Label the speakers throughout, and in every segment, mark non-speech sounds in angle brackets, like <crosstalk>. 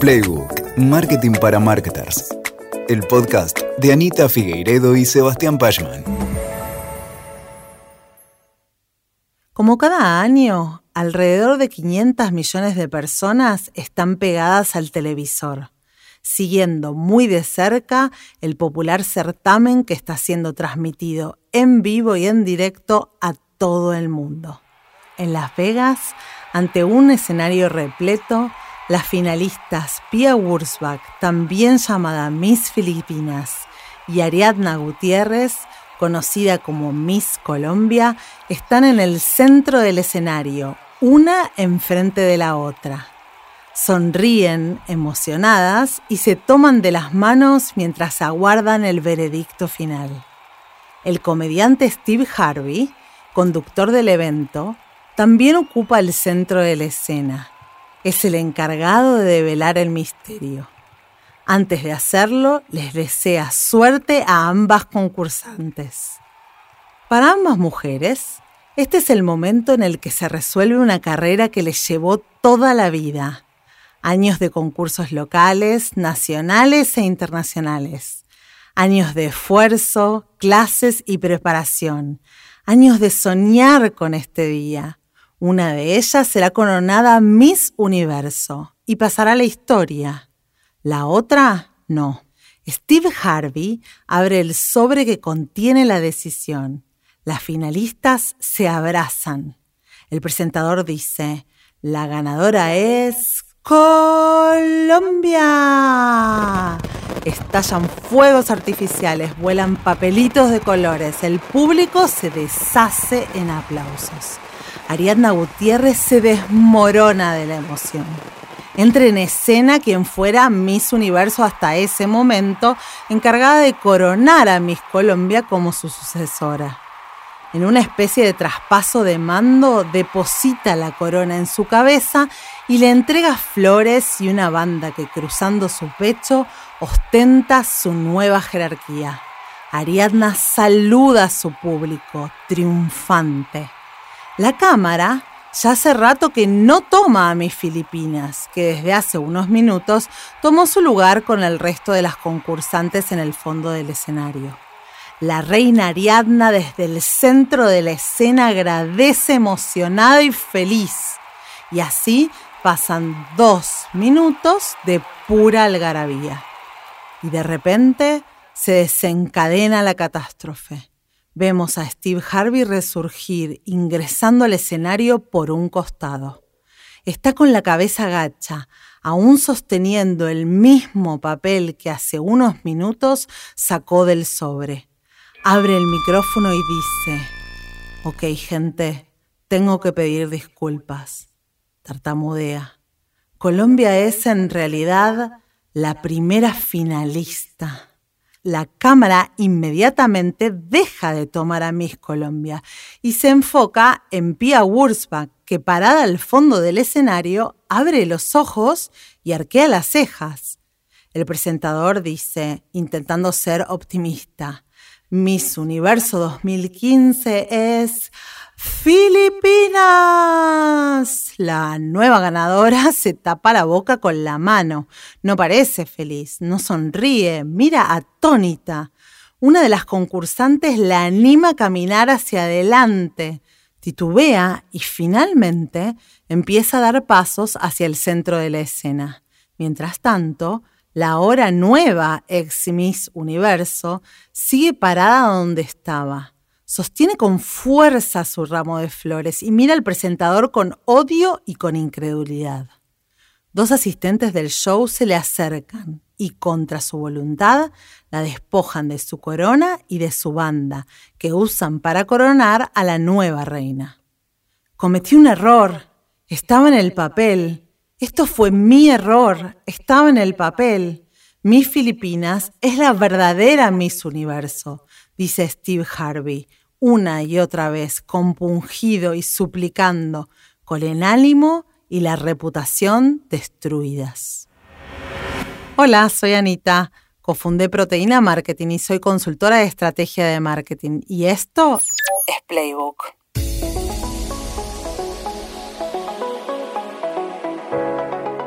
Speaker 1: Playbook, Marketing para Marketers. El podcast de Anita Figueiredo y Sebastián Pachman.
Speaker 2: Como cada año, alrededor de 500 millones de personas están pegadas al televisor, siguiendo muy de cerca el popular certamen que está siendo transmitido en vivo y en directo a todo el mundo. En Las Vegas, ante un escenario repleto, las finalistas Pia Wurzbach, también llamada Miss Filipinas, y Ariadna Gutiérrez, conocida como Miss Colombia, están en el centro del escenario, una enfrente de la otra. Sonríen emocionadas y se toman de las manos mientras aguardan el veredicto final. El comediante Steve Harvey, conductor del evento, también ocupa el centro de la escena es el encargado de develar el misterio. Antes de hacerlo, les desea suerte a ambas concursantes. Para ambas mujeres, este es el momento en el que se resuelve una carrera que les llevó toda la vida. Años de concursos locales, nacionales e internacionales. Años de esfuerzo, clases y preparación. Años de soñar con este día una de ellas será coronada Miss Universo y pasará a la historia. La otra, no. Steve Harvey abre el sobre que contiene la decisión. Las finalistas se abrazan. El presentador dice, la ganadora es Colombia. Estallan fuegos artificiales, vuelan papelitos de colores, el público se deshace en aplausos. Ariadna Gutiérrez se desmorona de la emoción. Entra en escena quien fuera Miss Universo hasta ese momento, encargada de coronar a Miss Colombia como su sucesora. En una especie de traspaso de mando, deposita la corona en su cabeza y le entrega flores y una banda que cruzando su pecho ostenta su nueva jerarquía. Ariadna saluda a su público, triunfante. La cámara ya hace rato que no toma a mis Filipinas, que desde hace unos minutos tomó su lugar con el resto de las concursantes en el fondo del escenario. La reina Ariadna desde el centro de la escena agradece emocionada y feliz. Y así pasan dos minutos de pura algarabía. Y de repente se desencadena la catástrofe. Vemos a Steve Harvey resurgir, ingresando al escenario por un costado. Está con la cabeza gacha, aún sosteniendo el mismo papel que hace unos minutos sacó del sobre. Abre el micrófono y dice, ok gente, tengo que pedir disculpas. Tartamudea. Colombia es en realidad la primera finalista la cámara inmediatamente deja de tomar a Miss Colombia y se enfoca en Pia Wurzbach, que parada al fondo del escenario abre los ojos y arquea las cejas. El presentador dice, intentando ser optimista, Miss Universo 2015 es Filipinas. La nueva ganadora <laughs> se tapa la boca con la mano. No parece feliz, no sonríe, mira atónita. Una de las concursantes la anima a caminar hacia adelante. Titubea y finalmente empieza a dar pasos hacia el centro de la escena. Mientras tanto, la ahora nueva ex Miss Universo sigue parada donde estaba Sostiene con fuerza su ramo de flores y mira al presentador con odio y con incredulidad. Dos asistentes del show se le acercan y contra su voluntad la despojan de su corona y de su banda, que usan para coronar a la nueva reina. Cometí un error. Estaba en el papel. Esto fue mi error. Estaba en el papel. Miss Filipinas es la verdadera Miss Universo, dice Steve Harvey, una y otra vez, compungido y suplicando, con el ánimo y la reputación destruidas. Hola, soy Anita, cofundé Proteína Marketing y soy consultora de estrategia de marketing. Y esto es Playbook.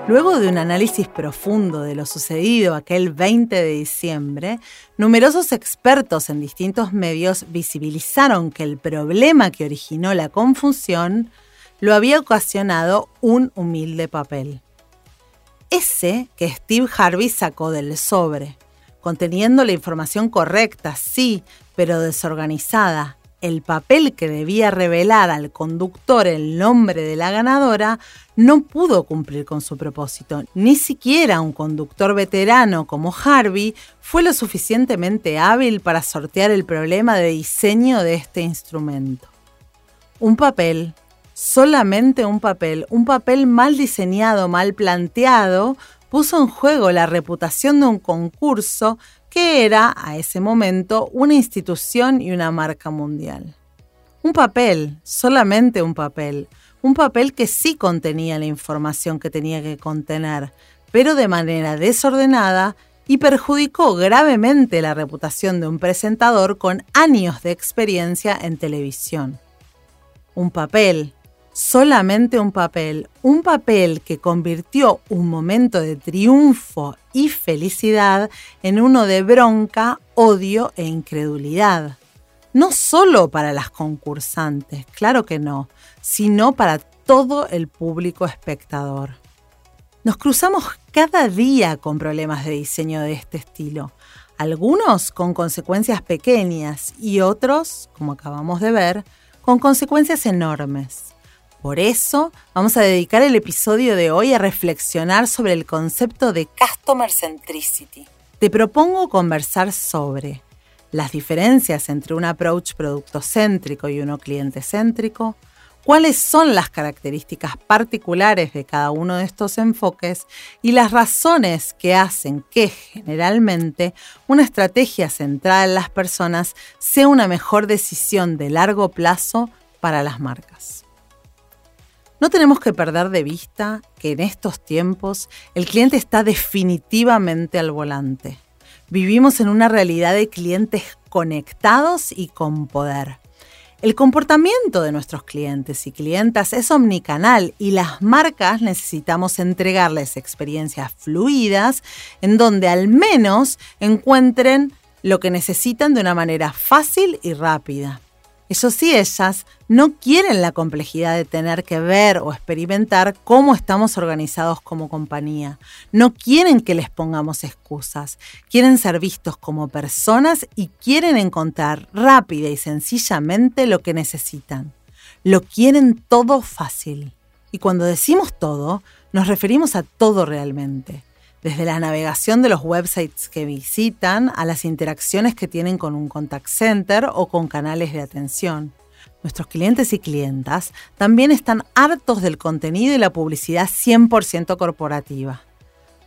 Speaker 2: Luego de un análisis profundo de lo sucedido aquel 20 de diciembre, numerosos expertos en distintos medios visibilizaron que el problema que originó la confusión lo había ocasionado un humilde papel. Ese que Steve Harvey sacó del sobre, conteniendo la información correcta, sí, pero desorganizada, el papel que debía revelar al conductor el nombre de la ganadora no pudo cumplir con su propósito. Ni siquiera un conductor veterano como Harvey fue lo suficientemente hábil para sortear el problema de diseño de este instrumento. Un papel, solamente un papel, un papel mal diseñado, mal planteado, puso en juego la reputación de un concurso que era a ese momento una institución y una marca mundial. Un papel, solamente un papel, un papel que sí contenía la información que tenía que contener, pero de manera desordenada y perjudicó gravemente la reputación de un presentador con años de experiencia en televisión. Un papel, solamente un papel, un papel que convirtió un momento de triunfo y felicidad en uno de bronca, odio e incredulidad. No solo para las concursantes, claro que no, sino para todo el público espectador. Nos cruzamos cada día con problemas de diseño de este estilo, algunos con consecuencias pequeñas y otros, como acabamos de ver, con consecuencias enormes. Por eso vamos a dedicar el episodio de hoy a reflexionar sobre el concepto de Customer Centricity. Te propongo conversar sobre las diferencias entre un approach producto céntrico y uno cliente céntrico, cuáles son las características particulares de cada uno de estos enfoques y las razones que hacen que generalmente una estrategia centrada en las personas sea una mejor decisión de largo plazo para las marcas. No tenemos que perder de vista que en estos tiempos el cliente está definitivamente al volante. Vivimos en una realidad de clientes conectados y con poder. El comportamiento de nuestros clientes y clientas es omnicanal y las marcas necesitamos entregarles experiencias fluidas en donde al menos encuentren lo que necesitan de una manera fácil y rápida. Eso sí, ellas no quieren la complejidad de tener que ver o experimentar cómo estamos organizados como compañía. No quieren que les pongamos excusas. Quieren ser vistos como personas y quieren encontrar rápida y sencillamente lo que necesitan. Lo quieren todo fácil. Y cuando decimos todo, nos referimos a todo realmente desde la navegación de los websites que visitan a las interacciones que tienen con un contact center o con canales de atención. Nuestros clientes y clientas también están hartos del contenido y la publicidad 100% corporativa.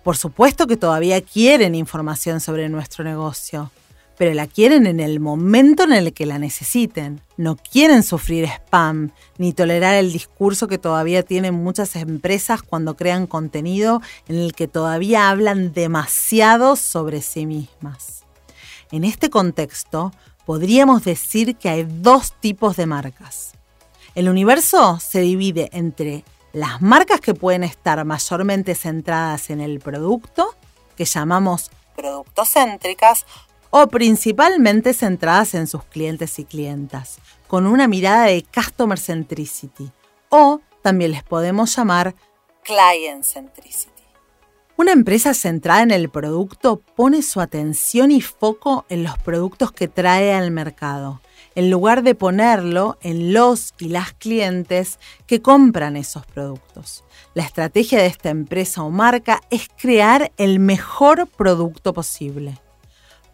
Speaker 2: Por supuesto que todavía quieren información sobre nuestro negocio, pero la quieren en el momento en el que la necesiten. No quieren sufrir spam ni tolerar el discurso que todavía tienen muchas empresas cuando crean contenido en el que todavía hablan demasiado sobre sí mismas. En este contexto, podríamos decir que hay dos tipos de marcas. El universo se divide entre las marcas que pueden estar mayormente centradas en el producto, que llamamos productocéntricas, o principalmente centradas en sus clientes y clientas, con una mirada de Customer Centricity, o también les podemos llamar Client Centricity. Una empresa centrada en el producto pone su atención y foco en los productos que trae al mercado, en lugar de ponerlo en los y las clientes que compran esos productos. La estrategia de esta empresa o marca es crear el mejor producto posible.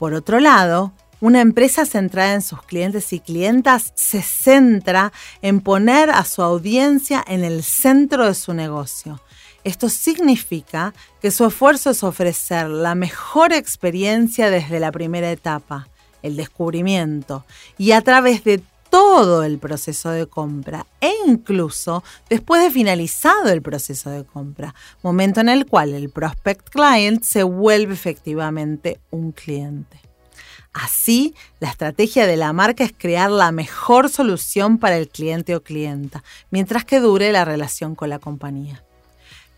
Speaker 2: Por otro lado, una empresa centrada en sus clientes y clientas se centra en poner a su audiencia en el centro de su negocio. Esto significa que su esfuerzo es ofrecer la mejor experiencia desde la primera etapa, el descubrimiento, y a través de todo el proceso de compra e incluso después de finalizado el proceso de compra, momento en el cual el prospect client se vuelve efectivamente un cliente. Así, la estrategia de la marca es crear la mejor solución para el cliente o clienta, mientras que dure la relación con la compañía.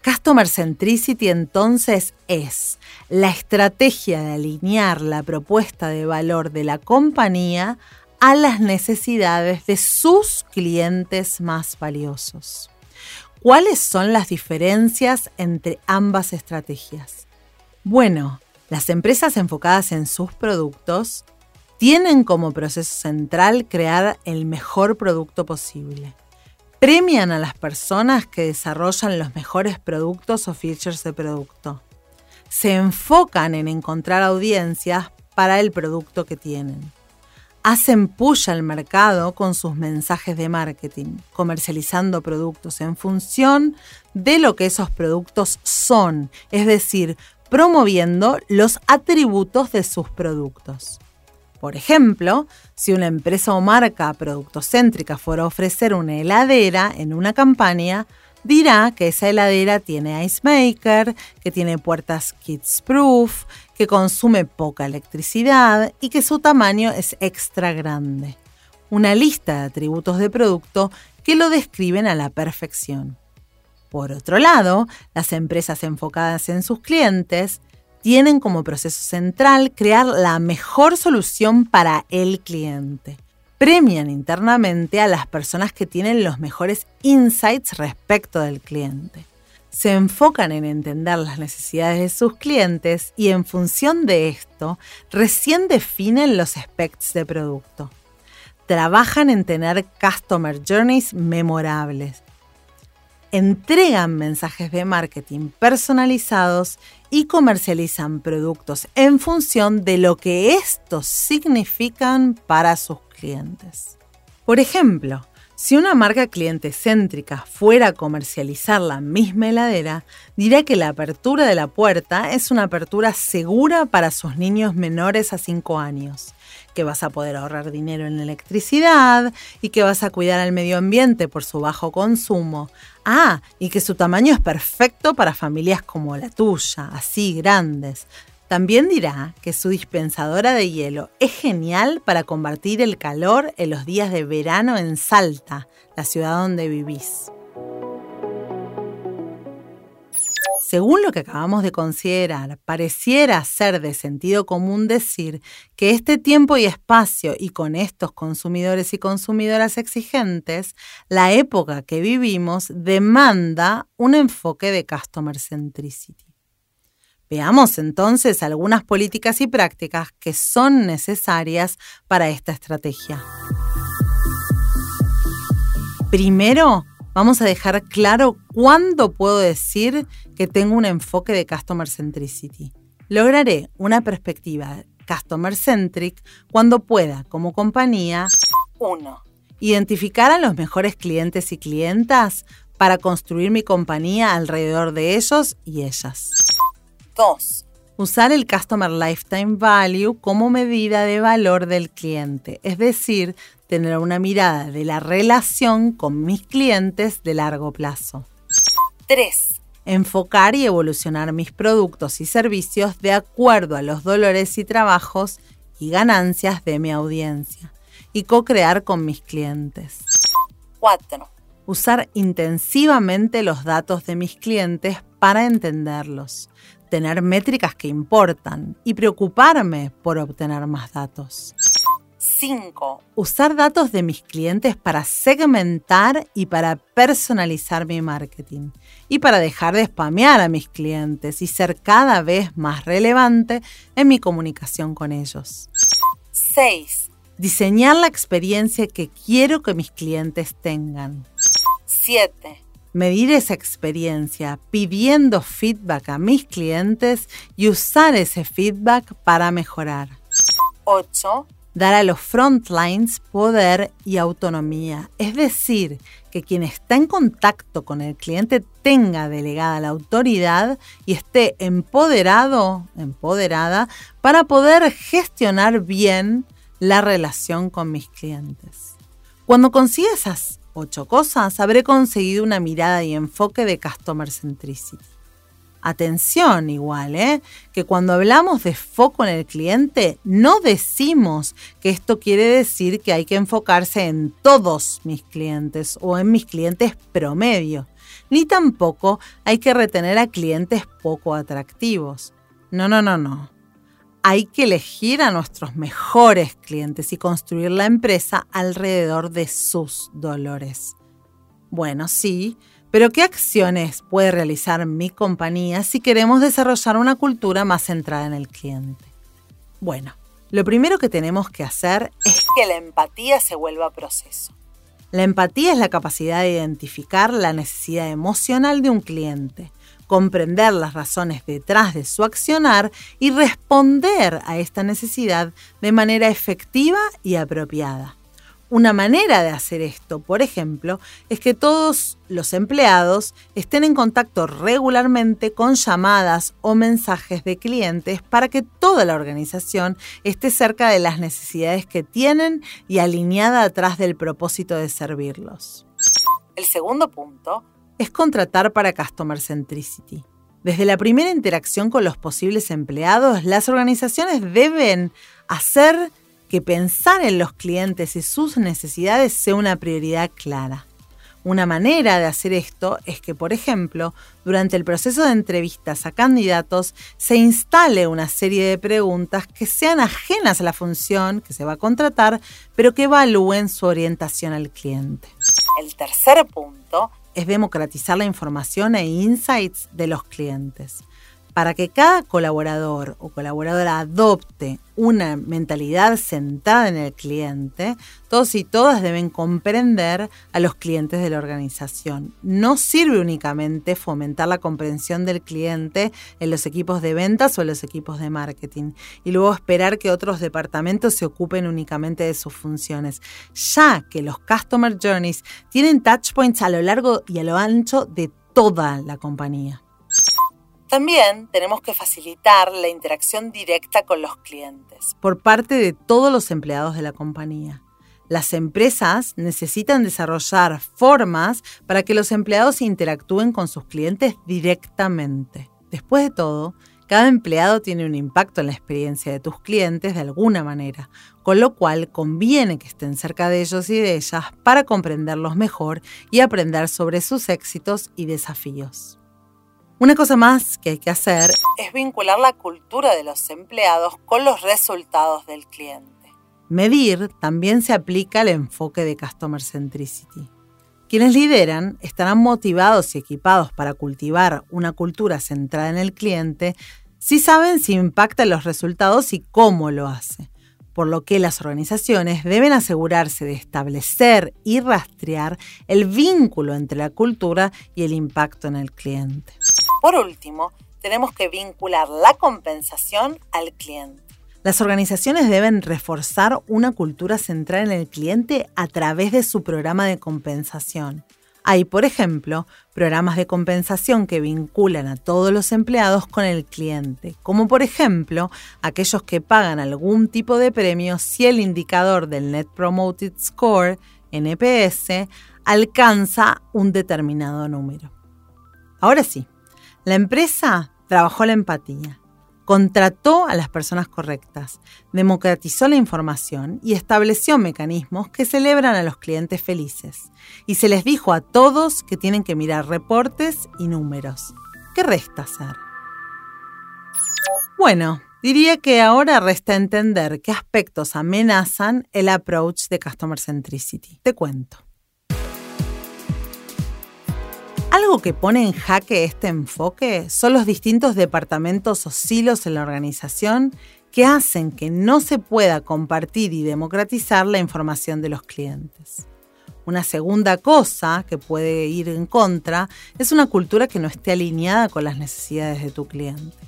Speaker 2: Customer Centricity entonces es la estrategia de alinear la propuesta de valor de la compañía a las necesidades de sus clientes más valiosos. ¿Cuáles son las diferencias entre ambas estrategias? Bueno, las empresas enfocadas en sus productos tienen como proceso central crear el mejor producto posible premian a las personas que desarrollan los mejores productos o features de producto. Se enfocan en encontrar audiencias para el producto que tienen. Hacen push al mercado con sus mensajes de marketing, comercializando productos en función de lo que esos productos son, es decir, promoviendo los atributos de sus productos. Por ejemplo, si una empresa o marca productocéntrica fuera a ofrecer una heladera en una campaña, dirá que esa heladera tiene ice maker, que tiene puertas kids proof, que consume poca electricidad y que su tamaño es extra grande. Una lista de atributos de producto que lo describen a la perfección. Por otro lado, las empresas enfocadas en sus clientes tienen como proceso central crear la mejor solución para el cliente. Premian internamente a las personas que tienen los mejores insights respecto del cliente. Se enfocan en entender las necesidades de sus clientes y en función de esto, recién definen los specs de producto. Trabajan en tener customer journeys memorables, entregan mensajes de marketing personalizados y comercializan productos en función de lo que estos significan para sus clientes. Por ejemplo, si una marca cliente céntrica fuera a comercializar la misma heladera, dirá que la apertura de la puerta es una apertura segura para sus niños menores a 5 años que vas a poder ahorrar dinero en electricidad y que vas a cuidar al medio ambiente por su bajo consumo. Ah, y que su tamaño es perfecto para familias como la tuya, así grandes. También dirá que su dispensadora de hielo es genial para combatir el calor en los días de verano en Salta, la ciudad donde vivís. Según lo que acabamos de considerar, pareciera ser de sentido común decir que este tiempo y espacio y con estos consumidores y consumidoras exigentes, la época que vivimos demanda un enfoque de customer centricity. Veamos entonces algunas políticas y prácticas que son necesarias para esta estrategia. Primero, vamos a dejar claro cuándo puedo decir que tengo un enfoque de Customer Centricity. Lograré una perspectiva Customer Centric cuando pueda, como compañía, 1. Identificar a los mejores clientes y clientas para construir mi compañía alrededor de ellos y ellas. 2. Usar el Customer Lifetime Value como medida de valor del cliente, es decir, tener una mirada de la relación con mis clientes de largo plazo. 3. Enfocar y evolucionar mis productos y servicios de acuerdo a los dolores y trabajos y ganancias de mi audiencia y co-crear con mis clientes. 4. Usar intensivamente los datos de mis clientes para entenderlos, tener métricas que importan y preocuparme por obtener más datos. 5. Usar datos de mis clientes para segmentar y para personalizar mi marketing. Y para dejar de spamear a mis clientes y ser cada vez más relevante en mi comunicación con ellos. 6. Diseñar la experiencia que quiero que mis clientes tengan. 7. Medir esa experiencia pidiendo feedback a mis clientes y usar ese feedback para mejorar. 8 dar a los frontlines poder y autonomía. Es decir, que quien está en contacto con el cliente tenga delegada la autoridad y esté empoderado, empoderada, para poder gestionar bien la relación con mis clientes. Cuando consiga esas ocho cosas, habré conseguido una mirada y enfoque de Customer Centricity. Atención igual, ¿eh? que cuando hablamos de foco en el cliente, no decimos que esto quiere decir que hay que enfocarse en todos mis clientes o en mis clientes promedio, ni tampoco hay que retener a clientes poco atractivos. No, no, no, no. Hay que elegir a nuestros mejores clientes y construir la empresa alrededor de sus dolores. Bueno, sí, pero ¿qué acciones puede realizar mi compañía si queremos desarrollar una cultura más centrada en el cliente? Bueno, lo primero que tenemos que hacer es que la empatía se vuelva proceso. La empatía es la capacidad de identificar la necesidad emocional de un cliente, comprender las razones detrás de su accionar y responder a esta necesidad de manera efectiva y apropiada. Una manera de hacer esto, por ejemplo, es que todos los empleados estén en contacto regularmente con llamadas o mensajes de clientes para que toda la organización esté cerca de las necesidades que tienen y alineada atrás del propósito de servirlos. El segundo punto es contratar para Customer Centricity. Desde la primera interacción con los posibles empleados, las organizaciones deben hacer que pensar en los clientes y sus necesidades sea una prioridad clara. Una manera de hacer esto es que, por ejemplo, durante el proceso de entrevistas a candidatos se instale una serie de preguntas que sean ajenas a la función que se va a contratar, pero que evalúen su orientación al cliente. El tercer punto es democratizar la información e insights de los clientes para que cada colaborador o colaboradora adopte una mentalidad centrada en el cliente, todos y todas deben comprender a los clientes de la organización. No sirve únicamente fomentar la comprensión del cliente en los equipos de ventas o en los equipos de marketing y luego esperar que otros departamentos se ocupen únicamente de sus funciones, ya que los Customer Journeys tienen touchpoints a lo largo y a lo ancho de toda la compañía. También tenemos que facilitar la interacción directa con los clientes por parte de todos los empleados de la compañía. Las empresas necesitan desarrollar formas para que los empleados interactúen con sus clientes directamente. Después de todo, cada empleado tiene un impacto en la experiencia de tus clientes de alguna manera, con lo cual conviene que estén cerca de ellos y de ellas para comprenderlos mejor y aprender sobre sus éxitos y desafíos. Una cosa más que hay que hacer es vincular la cultura de los empleados con los resultados del cliente. Medir también se aplica al enfoque de Customer Centricity. Quienes lideran estarán motivados y equipados para cultivar una cultura centrada en el cliente si saben si impacta los resultados y cómo lo hace, por lo que las organizaciones deben asegurarse de establecer y rastrear el vínculo entre la cultura y el impacto en el cliente. Por último, tenemos que vincular la compensación al cliente. Las organizaciones deben reforzar una cultura central en el cliente a través de su programa de compensación. Hay, por ejemplo, programas de compensación que vinculan a todos los empleados con el cliente, como por ejemplo aquellos que pagan algún tipo de premio si el indicador del Net Promoted Score, NPS, alcanza un determinado número. Ahora sí, la empresa trabajó la empatía, contrató a las personas correctas, democratizó la información y estableció mecanismos que celebran a los clientes felices. Y se les dijo a todos que tienen que mirar reportes y números. ¿Qué resta hacer? Bueno, diría que ahora resta entender qué aspectos amenazan el approach de Customer Centricity. Te cuento. Algo que pone en jaque este enfoque son los distintos departamentos o silos en la organización que hacen que no se pueda compartir y democratizar la información de los clientes. Una segunda cosa que puede ir en contra es una cultura que no esté alineada con las necesidades de tu cliente.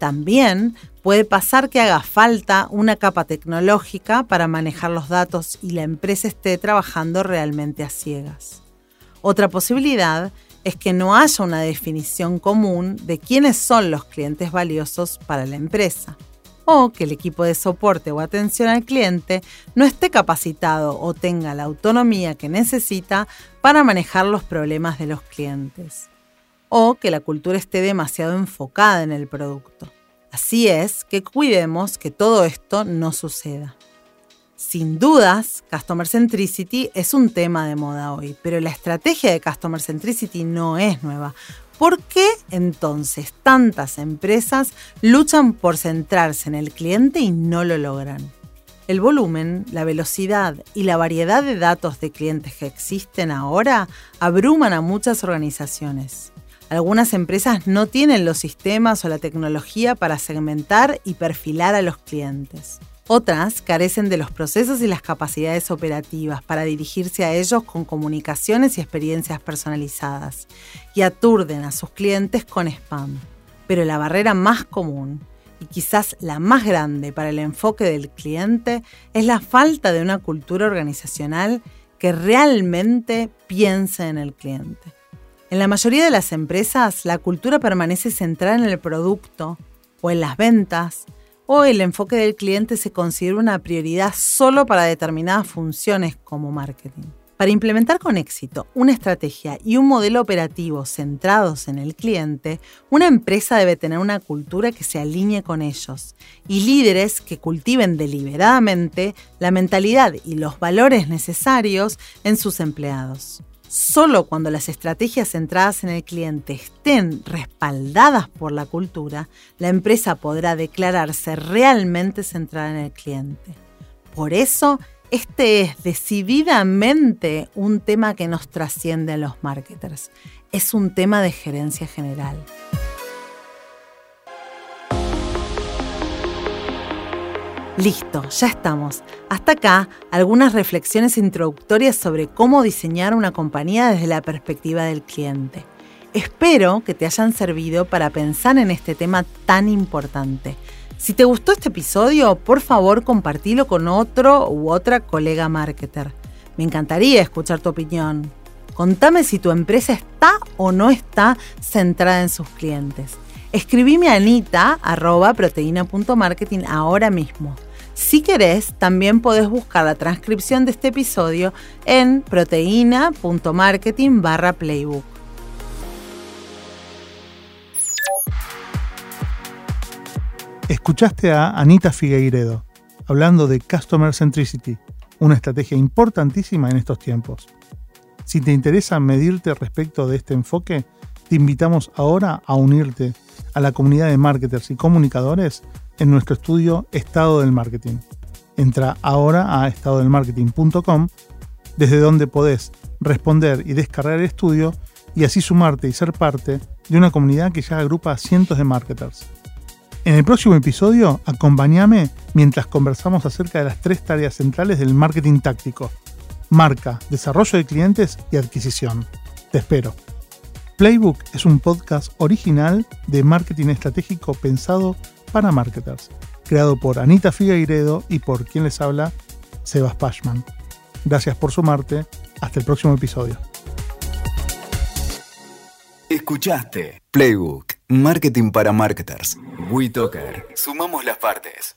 Speaker 2: También puede pasar que haga falta una capa tecnológica para manejar los datos y la empresa esté trabajando realmente a ciegas. Otra posibilidad es que no haya una definición común de quiénes son los clientes valiosos para la empresa, o que el equipo de soporte o atención al cliente no esté capacitado o tenga la autonomía que necesita para manejar los problemas de los clientes, o que la cultura esté demasiado enfocada en el producto. Así es que cuidemos que todo esto no suceda. Sin dudas, Customer Centricity es un tema de moda hoy, pero la estrategia de Customer Centricity no es nueva. ¿Por qué entonces tantas empresas luchan por centrarse en el cliente y no lo logran? El volumen, la velocidad y la variedad de datos de clientes que existen ahora abruman a muchas organizaciones. Algunas empresas no tienen los sistemas o la tecnología para segmentar y perfilar a los clientes. Otras carecen de los procesos y las capacidades operativas para dirigirse a ellos con comunicaciones y experiencias personalizadas y aturden a sus clientes con spam. Pero la barrera más común y quizás la más grande para el enfoque del cliente es la falta de una cultura organizacional que realmente piense en el cliente. En la mayoría de las empresas, la cultura permanece centrada en el producto o en las ventas, o el enfoque del cliente se considera una prioridad solo para determinadas funciones como marketing. Para implementar con éxito una estrategia y un modelo operativo centrados en el cliente, una empresa debe tener una cultura que se alinee con ellos y líderes que cultiven deliberadamente la mentalidad y los valores necesarios en sus empleados. Solo cuando las estrategias centradas en el cliente estén respaldadas por la cultura, la empresa podrá declararse realmente centrada en el cliente. Por eso, este es decididamente un tema que nos trasciende a los marketers. Es un tema de gerencia general. Listo, ya estamos. Hasta acá algunas reflexiones introductorias sobre cómo diseñar una compañía desde la perspectiva del cliente. Espero que te hayan servido para pensar en este tema tan importante. Si te gustó este episodio, por favor compartilo con otro u otra colega marketer. Me encantaría escuchar tu opinión. Contame si tu empresa está o no está centrada en sus clientes. Escribime a anita.proteína.marketing ahora mismo. Si querés, también podés buscar la transcripción de este episodio en proteína.marketing barra playbook.
Speaker 3: Escuchaste a Anita Figueiredo hablando de Customer Centricity, una estrategia importantísima en estos tiempos. Si te interesa medirte respecto de este enfoque, te invitamos ahora a unirte a la comunidad de marketers y comunicadores en nuestro estudio Estado del Marketing. Entra ahora a estadodelmarketing.com, desde donde podés responder y descargar el estudio y así sumarte y ser parte de una comunidad que ya agrupa a cientos de marketers. En el próximo episodio, acompáñame mientras conversamos acerca de las tres tareas centrales del marketing táctico. Marca, desarrollo de clientes y adquisición. Te espero. Playbook es un podcast original de marketing estratégico pensado para marketers, creado por Anita Figueiredo y por quien les habla, Sebas Pashman. Gracias por sumarte. Hasta el próximo episodio.
Speaker 1: Escuchaste Playbook, Marketing para Marketers. WeToker. Sumamos las partes.